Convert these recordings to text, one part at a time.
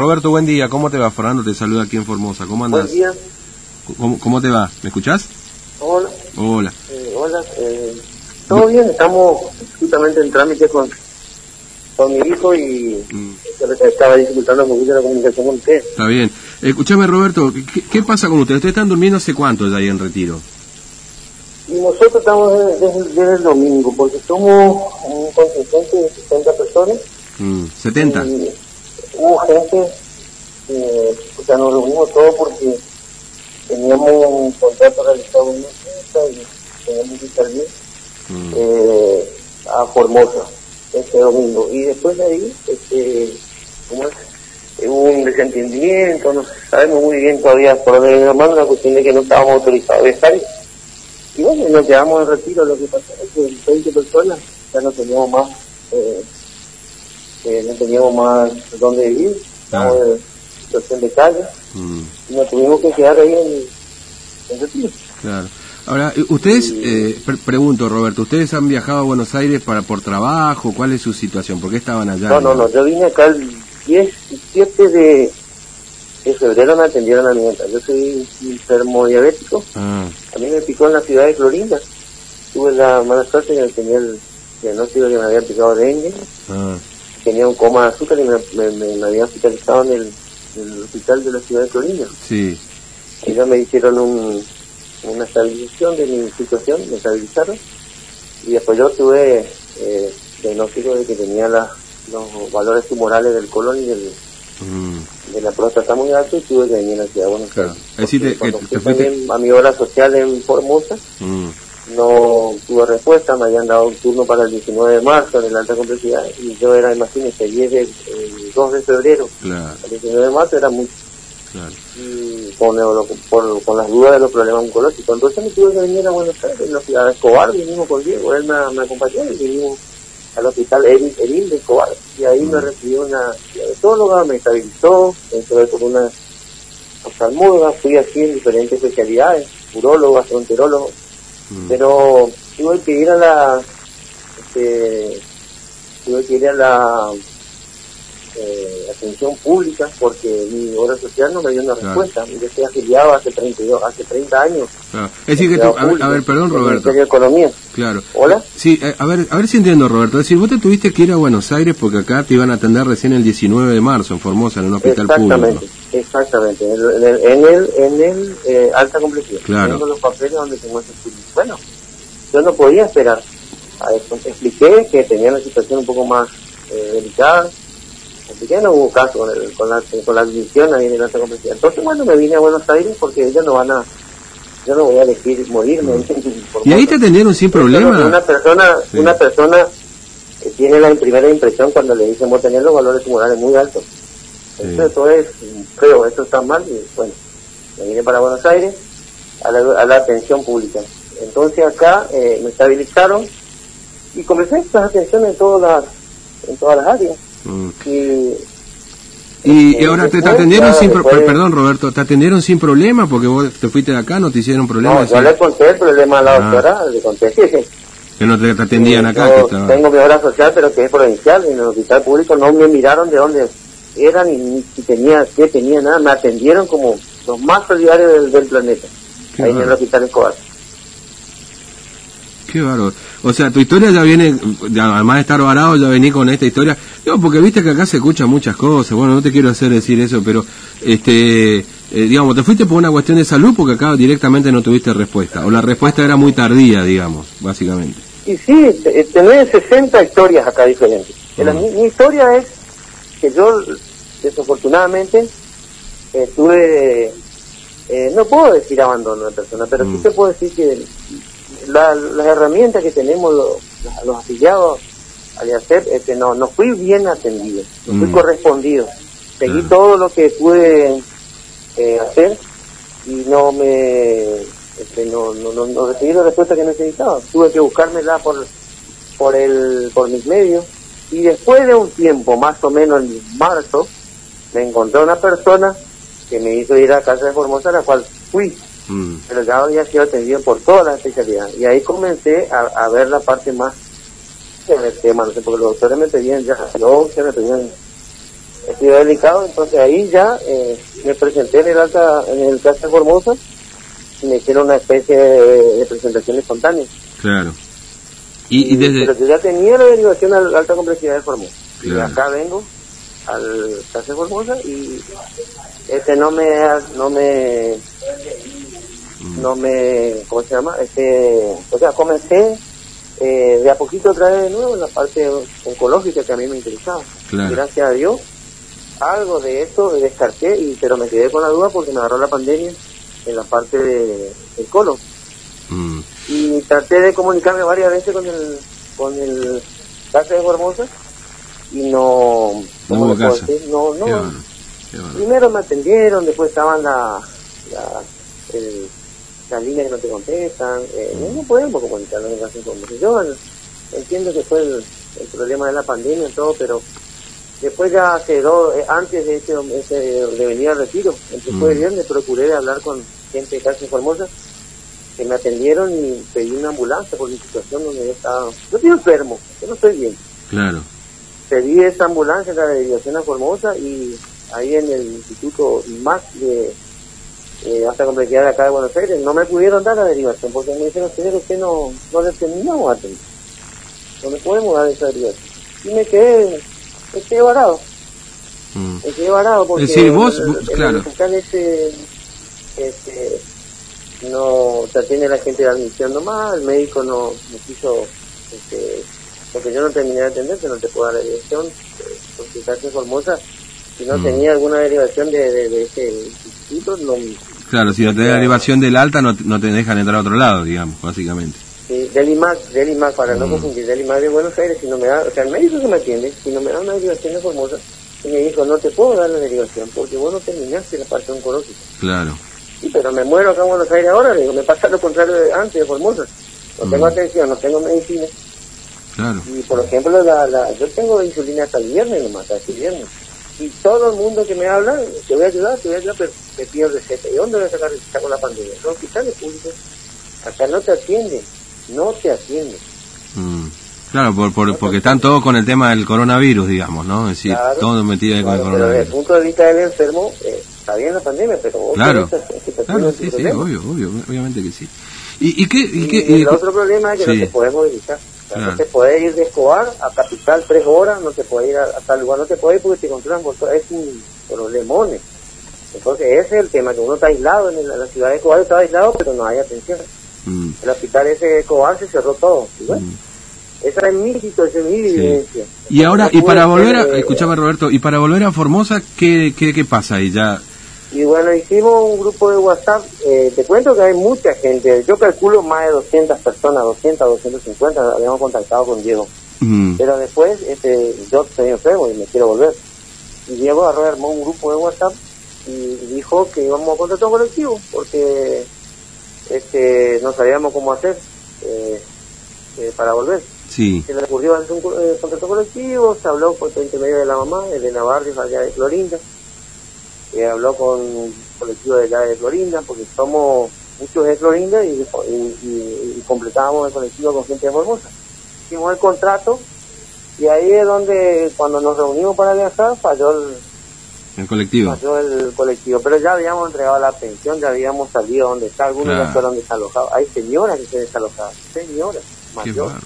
Roberto, buen día. ¿Cómo te va? Fernando te saluda aquí en Formosa. ¿Cómo andas? Buen día. ¿Cómo, cómo te va? ¿Me escuchás? Hola. Hola. Eh, hola. Eh, Todo bien, estamos justamente en trámite con, con mi hijo y Mm. estaba dificultando un poquito la comunicación con usted. Está bien. Escúchame, Roberto, ¿qué, qué pasa con ustedes? ¿Ustedes están durmiendo hace cuánto ya ahí en retiro? Y nosotros estamos desde, desde- desde el domingo, porque somos un contingente de 60 personas. Mm, ¿70? Y hubo gente, eh, o sea, nos reunimos todos porque teníamos un contrato realizado en una y teníamos que salir Mm, eh, a Formosa este domingo. Y después de ahí, este, ¿cómo es? Eh, hubo un desentendimiento, no sabemos muy bien todavía por dónde viene la mano, la cuestión de que no estábamos autorizados a viajar. Y bueno, nos quedamos en retiro, lo que pasó es que 20 personas ya no teníamos más, eh, eh, no teníamos más dónde vivir, estábamos Ah. en situación de calle, mm, y nos tuvimos que quedar ahí en, en retiro. claro. Ahora, eh, ustedes, eh, pre- pregunto, Roberto, ¿ustedes han viajado a Buenos Aires para por trabajo? ¿Cuál es su situación? ¿Por qué estaban allá? No, no, no, yo vine acá el 17 de, de febrero me atendieron a mi. Yo soy enfermo diabético, Ah, a mí me picó en la ciudad de Clorinda. Tuve la mala suerte que tenía el diagnóstico que me había picado dengue, ah, tenía un coma de azúcar y me, me, me, me había hospitalizado en el, en el hospital de la ciudad de Clorinda. sí. Ellos me hicieron un, una estabilización de mi situación, me estabilizaron y después yo tuve eh, diagnóstico de que tenía la- los valores tumorales del colon y del, mm, de la próstata muy alto y tuve que venir a la ciudad de Buenos Claro. Aires. Decir, Porque te- fui te fuiste- también a mi obra social en Formosa, mm, no tuve respuesta, me habían dado un turno para el 19 de marzo en el alta complejidad y yo era, imagínense, el 10 de, el 2 de febrero, claro, el 19 de marzo era claro. y con, por- con las dudas de los problemas oncológicos. Entonces me tuve que venir a Buenos Aires, de Escobar, vinimos con Diego, él me, me acompañó y vinimos al hospital Eril, Eril de Escobar. Y ahí me recibió una diabetóloga, me estabilizó, entré por una oftalmóloga, fui así en diferentes especialidades, uróloga, gastroenterólogo, Mm, pero tuve que ir a la, este, tuve que ir a la eh, atención pública porque mi obra social no me dio una Claro. respuesta. Yo estoy afiliado hace 32, hace 30 años. claro. Es decir, que tú, a ver, a ver, perdón, Roberto. De Economía. Claro. Hola. Sí, eh, a ver, a ver si entiendo, Roberto. Es decir, vos te tuviste que ir a Buenos Aires porque acá te iban a atender recién el 19 de marzo en Formosa, en un hospital Exactamente, público. Exactamente. En el, en el, en el, en el, eh, alta complejidad. Claro. Tengo los papeles donde tengo ese estudio. Bueno, yo no podía esperar a eso. Expliqué que tenía una situación un poco más eh, delicada. Expliqué, no hubo caso con, el, con, la, con la admisión ahí en el alta complejidad. Entonces, bueno, me vine a Buenos Aires porque ellos no van a... Yo no voy a elegir morirme. Y ahí te atendieron sin Pero Una problema. persona, Sí. una persona eh, tiene la primera impresión cuando le dicen vos tenés los valores tumorales muy altos. Sí. Eso, eso es feo, eso está mal y bueno, me vine para Buenos Aires a la, a la atención pública. Entonces acá eh, me estabilizaron y comencé a prestar atención en todas las, en todas las áreas. Mm. Y Y, Eh, y ahora te, atendieron sin pro- después- perdón Roberto, te atendieron sin problema porque vos te fuiste de acá, no te hicieron problema, no, yo le conté el problema a la Ah. doctora, le conté que, que no te, te atendían acá, que estaba. tengo mi obra social pero que es provincial, en el hospital público no me miraron de dónde eran y ni si tenía, qué tenía, nada, me atendieron como los más solidarios del, del planeta, Qué ahí en el hospital Escobar. Qué bárbaro. O sea, tu historia ya viene, ya, además de estar varado, ya vení con esta historia. Digo, porque viste que acá se escuchan muchas cosas. Bueno, no te quiero hacer decir eso, pero, este, eh, digamos, te fuiste por una cuestión de salud porque acá directamente no tuviste respuesta. O la respuesta era muy tardía, digamos, básicamente. Y sí, te- tenés 60 historias acá diferentes. La- Mm. mi, mi historia es que yo, desafortunadamente, eh, tuve, eh, no puedo decir abandono de persona, pero Mm. sí te puedo decir que la- las herramientas que tenemos los, los afiliados al IACEP, este, no, no fui bien atendido, no fui Mm. correspondido. Seguí todo lo que pude eh, hacer y no me este, no, no, no, no recibí la respuesta que necesitaba. Tuve que buscármela por, por, el, por mis medios y después de un tiempo, más o menos en marzo, me encontré una persona que me hizo ir a casa de Formosa, a la cual fui, Mm, pero ya había sido atendido por todas las especialidades. Y ahí comencé a, a ver la parte más del tema, no sé, porque los doctores me pedían ya, me pedían partido delicado, entonces ahí ya eh, me presenté en el alta, en el Casa Formosa y me hicieron una especie de, presentación espontánea. Claro. Y, desde... Pero yo ya tenía la derivación a la alta complejidad de Formosa. Y acá vengo al Casa Formosa y este no me, no me, mm. no me, ¿cómo se llama? Este, o sea, comencé eh, de a poquito otra vez de nuevo en la parte oncológica que a mí me interesaba. Gracias a Dios, algo de esto descarté, y, pero me quedé con la duda porque me agarró la pandemia en la parte de, del colon. Mm. Traté de comunicarme varias veces con el, con el casa de Formosa y no... No No, no. Primero me atendieron, después estaban la, la el, las líneas que no te contestan, eh, no, podemos comunicarnos en caso Yo entiendo que fue el, problema de la pandemia y todo, pero después ya quedó, eh, antes de ese, ese, de venir al retiro, el mm. viernes, procuré hablar con gente de Cárcel Formosa, que me atendieron y pedí una ambulancia por mi situación donde yo estaba, yo estoy enfermo, yo no estoy bien. Claro. Pedí esa ambulancia, la derivación a Formosa, y ahí en el Instituto más de eh, hasta complejidad de acá de Buenos Aires, no me pudieron dar la derivación porque me dijeron, señor, usted no, no le terminamos atender. No me podemos dar esa derivación. Y me quedé, me quedé varado. Mm. Me quedé varado porque es decir, vos, claro. el este, este, no se atiende la gente de admisión nomás, el médico no me quiso, este, porque yo no terminé de atender, que no te puedo dar la derivación, eh, porque es Formosa, si no mm. tenía alguna derivación de, de, de ese instituto, no Claro, si no te da derivación del alta, no, no te dejan entrar a otro lado, digamos, básicamente. Sí, del IMAC, del IMAC, para no mm. confundir, del IMAC de Buenos Aires, si no me da, o sea, el médico que me atiende, si no me da una derivación de Formosa, y me dijo, no te puedo dar la derivación, porque vos no terminaste la parte oncológica. Claro. Sí, pero me muero acá en Buenos Aires ahora, digo, me pasa lo contrario de antes de Formosa. No tengo atención, no tengo medicina. Claro. Y por ejemplo, la, la, yo tengo insulina hasta el viernes nomás, hasta el viernes y todo el mundo que me habla, te voy a ayudar, te voy a ayudar, pero te pido receta. ¿Y dónde voy a sacar receta con la pandemia? Los hospitales públicos, acá no te atienden, no te atienden. Mm. Claro, por, por, porque están todos con el tema del coronavirus, digamos, ¿no? Es decir, todos metidos con el coronavirus. desde el punto de vista del enfermo, eh, está bien la pandemia, pero claro, claro sí, sí, obvio, obvio, obviamente que sí. ¿Y, y qué? Y, qué, y el otro problema es que no se puede movilizar. No se puede ir de Escobar a Capital tres horas, no se puede ir a, tal lugar, no se puede ir porque te controlan por todo, es un problemón. Entonces ese es el tema, que uno está aislado, en la, ciudad de Escobar está aislado, pero no hay atención. Mm. El hospital ese de Escobar se cerró todo. Mm. Esa es mi situación, mi vivencia. Y ahora, y para volver a, escuchame Roberto, y para volver a Formosa, ¿qué, qué, qué pasa ahí? Ya y bueno, hicimos un grupo de WhatsApp. Eh, te cuento que hay mucha gente. Yo calculo más de 200 personas, 200, 250. Habíamos contactado con Diego. Mm. Pero después este, yo estoy enfermo y me quiero volver. Y Diego armó un grupo de WhatsApp y dijo que íbamos a contratar un colectivo porque este, no sabíamos cómo hacer eh, eh, para volver. Sí. Se le ocurrió hacer un contrato colectivo, se habló por el intermedio de la mamá, de Navarro, allá de Florinda eh, habló con un colectivo de allá de Florinda, porque somos muchos de Florinda y, y, completábamos el colectivo con gente de Formosa. Hicimos el contrato y ahí es donde cuando nos reunimos para viajar falló el, el colectivo. Falló el colectivo, pero ya habíamos entregado la pensión, ya habíamos salido donde está, algunos ya fueron desalojados. Hay señoras que se desalojaron, señoras mayores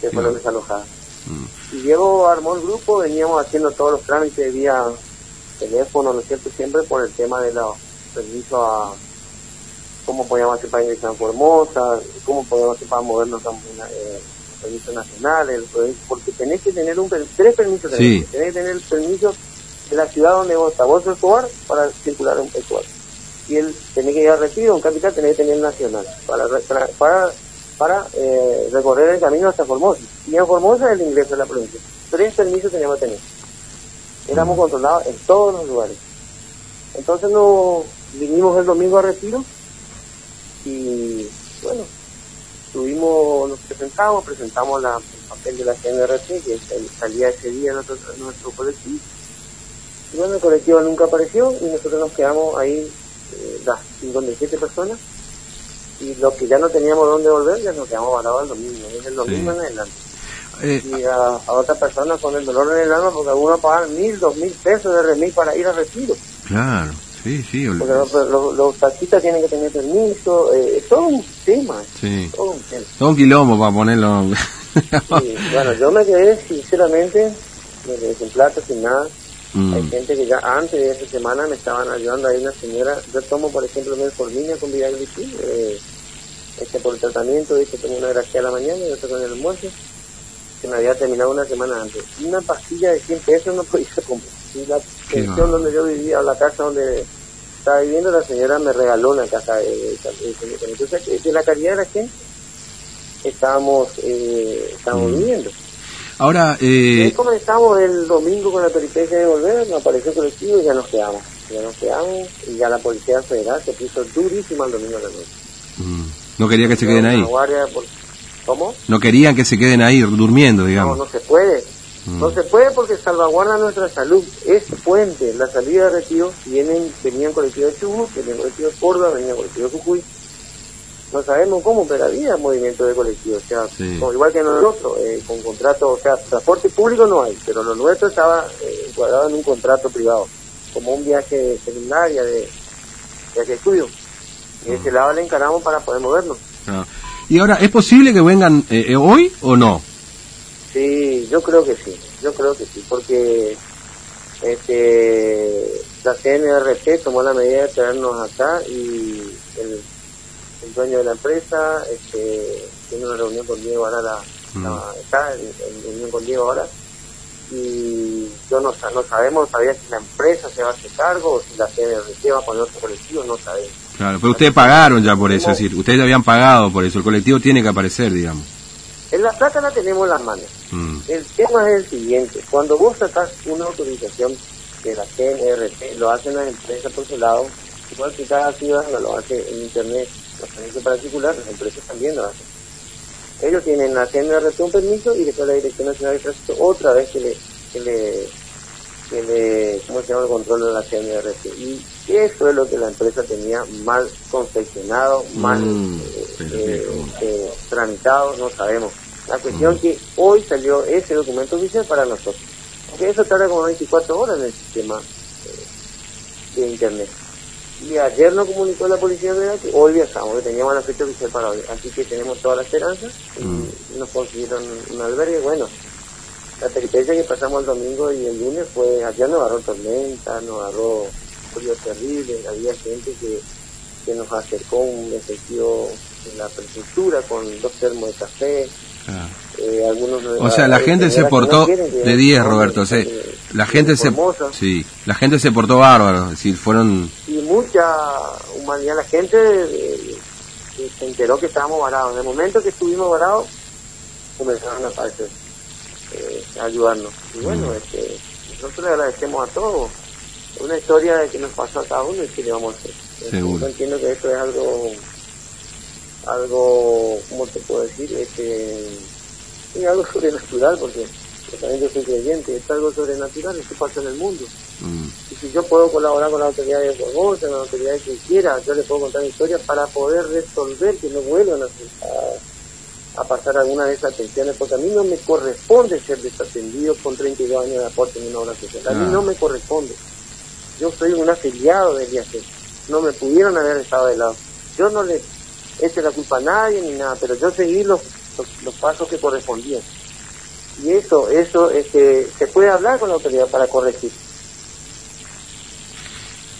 que fueron desalojadas. Mm. Y Diego armó el grupo, veníamos haciendo todos los trámites vía teléfono, ¿no es cierto? Siempre por el tema de los permisos a cómo podíamos hacer para ingresar en Formosa, cómo podíamos hacer para movernos a eh, permisos nacionales, porque tenés que tener un tres permisos, tenés, que tener el permiso de la ciudad donde vos estás, vos Escobar, para circular en Escobar. Y él tenés que ir a retiro, un capital tenés que tener nacional, para, para, para, eh, recorrer el camino hasta Formosa. Y en Formosa es el ingreso de la provincia. Tres permisos teníamos que tener éramos controlados en todos los lugares. Entonces nos vinimos el domingo a retiro y bueno, tuvimos, nos presentamos, presentamos la, el papel de la CNRT que salía ese día nuestro, nuestro colectivo. Y bueno, el colectivo nunca apareció y nosotros nos quedamos ahí eh, las 57 personas y los que ya no teníamos dónde volver ya nos quedamos varados el domingo, es el domingo en adelante. Eh, y a, otras personas con el dolor en el alma porque algunos pagan mil, dos mil pesos de remis para ir a retiro. Claro, sí, sí. Porque los, taxistas tienen que tener permiso, eh, es todo un tema. Sí. Todo un, tema. todo un quilombo para ponerlo. bueno, yo me quedé sinceramente, me quedé sin plata, sin nada. Mm. Hay gente que ya antes de esa semana me estaban ayudando. Hay una señora, yo tomo por ejemplo metformina con Viaglici, eh, este por el tratamiento, dice tengo una gracia a la mañana y otra con el almuerzo, que me había terminado una semana antes. Una pastilla de 100 pesos no podía comprar. Y la pensión donde yo vivía, o la casa donde estaba viviendo, la señora me regaló una casa Entonces, de la calidad de la gente estábamos, eh, estábamos mm. viviendo. Ahora, eh... comenzamos el domingo con la peripecia de volver, nos apareció el colectivo y ya nos quedamos. Ya nos quedamos y ya la Policía Federal se puso durísima el domingo de la noche. Mm. No quería que se queden ahí. ¿Cómo? No querían que se queden ahí durmiendo, digamos. No, no se puede. Mm. No se puede porque salvaguarda nuestra salud. Es puente. La salida de retiro vienen, venían colectivos de Chubut, venían colectivos de Córdoba, venían colectivos de Jujuy no sabemos cómo, pero había movimiento de colectivos, o sea, igual que nosotros, eh, con contrato, o sea, transporte público no hay, pero lo nuestro estaba eh, encuadrado en un contrato privado, como un viaje de secundaria, de viaje de estudio. Y ese lado le encaramos para poder movernos. Ah. ¿Y ahora, es posible que vengan eh, eh, hoy o no? Sí, yo creo que sí, yo creo que sí, porque este la CNRP tomó la medida de traernos acá y el el dueño de la empresa, este, tiene una reunión con Diego ahora, la, mm. está en, reunión con Diego ahora, y yo no, no sabemos todavía si la empresa se va a hacer cargo o si la CNRC va a poner otro colectivo, no sabemos. Claro, pero ustedes pagaron ya por eso, es decir, ustedes habían pagado por eso, el colectivo tiene que aparecer, digamos. En la plata la tenemos en las manos. Mm. El tema es el siguiente, cuando vos sacas una autorización de la CNRC, lo hacen las empresas por su lado, igual que cada ciudadano lo hace en internet, los permisos particulares, las empresas también lo hacen. Ellos tienen la CNRT un permiso y después la Dirección Nacional de Tránsito otra vez que le, que le, que le ¿cómo se llama? el control de la CNRT. Y eso es lo que la empresa tenía mal confeccionado, mal mm, eh, eh, eh, tramitado, no sabemos. La cuestión mm. que hoy salió ese documento oficial para nosotros. Porque eso tarda como 24 horas en el sistema de Internet. Y ayer nos comunicó la Policía de que hoy viajamos, que teníamos la fecha oficial para hoy. Así que tenemos toda la esperanza y mm. nos consiguieron un albergue. Bueno, la peripecia que pasamos el domingo y el lunes fue, ayer nos agarró tormenta, nos agarró frío terrible, había gente que, que nos acercó un efectivo en la prefectura con dos termos de café. Ah. Eh, algunos, o sea, la gente se portó de 10, Roberto. O sea, la gente se sí, la gente se portó bárbaro, es decir, fueron mucha humanidad. La gente eh, se enteró que estábamos varados. En el momento que estuvimos varados, comenzaron a aparecer, eh, ayudarnos. Y bueno, mm. este, nosotros le agradecemos a todos. Una historia de que nos pasó a cada uno y que le vamos a hacer. Yo entiendo que esto es algo, algo, ¿cómo te puedo decir? Este, es algo sobrenatural porque también yo soy creyente, es algo sobrenatural, esto pasa en el mundo. Mm. Y si yo puedo colaborar con la autoridad de Borgosa, con la autoridad que quiera, yo le puedo contar historias para poder resolver que no vuelvan a, a, pasar alguna de esas atenciones, porque a mí no me corresponde ser desatendido con 32 años de aporte en una obra social. A mí ah. no me corresponde. Yo soy un afiliado de viaje. No me pudieron haber estado de lado. Yo no le eché la culpa a nadie ni nada, pero yo seguí los, los pasos que correspondían y eso, eso este, se puede hablar con la autoridad para corregir.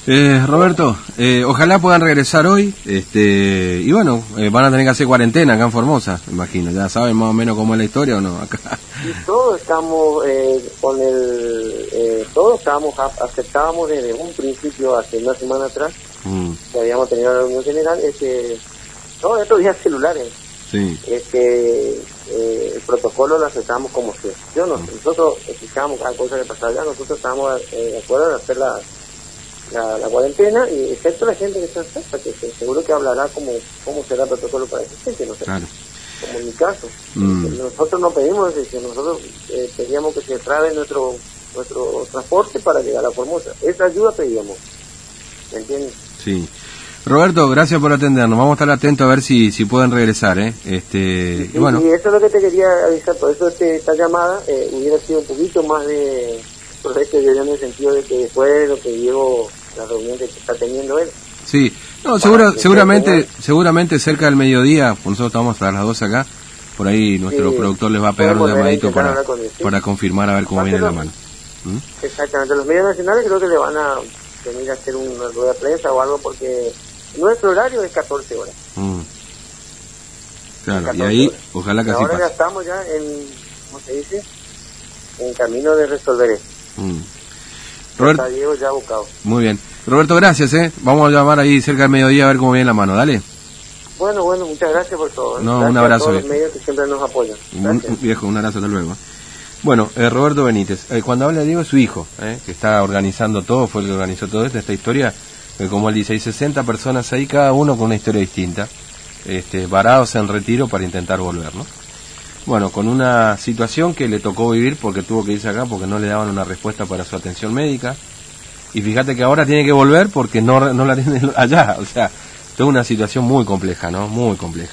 Eh, Roberto, eh, ojalá puedan regresar hoy, este, y bueno, eh, van a tener que hacer cuarentena acá en Formosa, imagino, ya saben más o menos cómo es la historia o no, acá. Y todos estamos eh, con el, eh, todos estábamos, aceptábamos desde un principio, hace una semana atrás, mm. que habíamos tenido la reunión general, este, todos estos días celulares, sí. este, el protocolo lo aceptamos como si yo no, nosotros explicamos cada cosa que pasaba allá, nosotros estábamos eh, de acuerdo en hacer la, la, cuarentena, y excepto la gente que está cerca, que, seguro que hablará como cómo será el protocolo para esa gente, no sé. Como en mi caso. Mm. Nosotros no pedimos, que nosotros eh, pedíamos que se trabe nuestro nuestro transporte para llegar a Formosa. Esa ayuda pedíamos. ¿Me entiendes? Sí. Roberto, gracias por atendernos. Vamos a estar atentos a ver si, si pueden regresar, ¿eh? Este, y, bueno. y eso es lo que te quería avisar, por eso este, esta llamada eh, hubiera sido un poquito más de proyecto en el sentido de que después de lo que llevo la reunión que está teniendo él. Sí, no, seguro, seguramente, seguramente cerca del mediodía, pues nosotros estamos hasta las 12 acá, por ahí nuestro Sí, productor les va a pegar un llamadito para, sí. para confirmar a ver cómo viene la no- mano. ¿Mm? Exactamente, los medios nacionales creo que le van a venir a hacer una rueda de prensa o algo porque nuestro horario es 14 horas. Mm. Claro, y 14 ahí, horas. ojalá que así Ahora ya pase. estamos ya en, ¿cómo se dice? En camino de resolver esto. Mm. Robert- Está Diego ya buscado. muy bien. Roberto, gracias, ¿eh? Vamos a llamar ahí cerca del mediodía a ver cómo viene la mano, dale. Bueno, bueno, muchas gracias por todo. ¿eh? No, un abrazo, A todos los medios que siempre nos apoyan. Un, viejo, un abrazo, hasta luego. Bueno, eh, Roberto Benítez, eh, cuando habla Diego es su hijo, eh, que está organizando todo, fue el que organizó todo esto, esta historia, como él dice, hay 60 personas ahí, cada uno con una historia distinta, este, varados en retiro para intentar volver, ¿no? Bueno, con una situación que le tocó vivir porque tuvo que irse acá porque no le daban una respuesta para su atención médica. Y fíjate que ahora tiene que volver porque no, no la tiene allá. O sea, toda una situación muy compleja, ¿no? Muy compleja.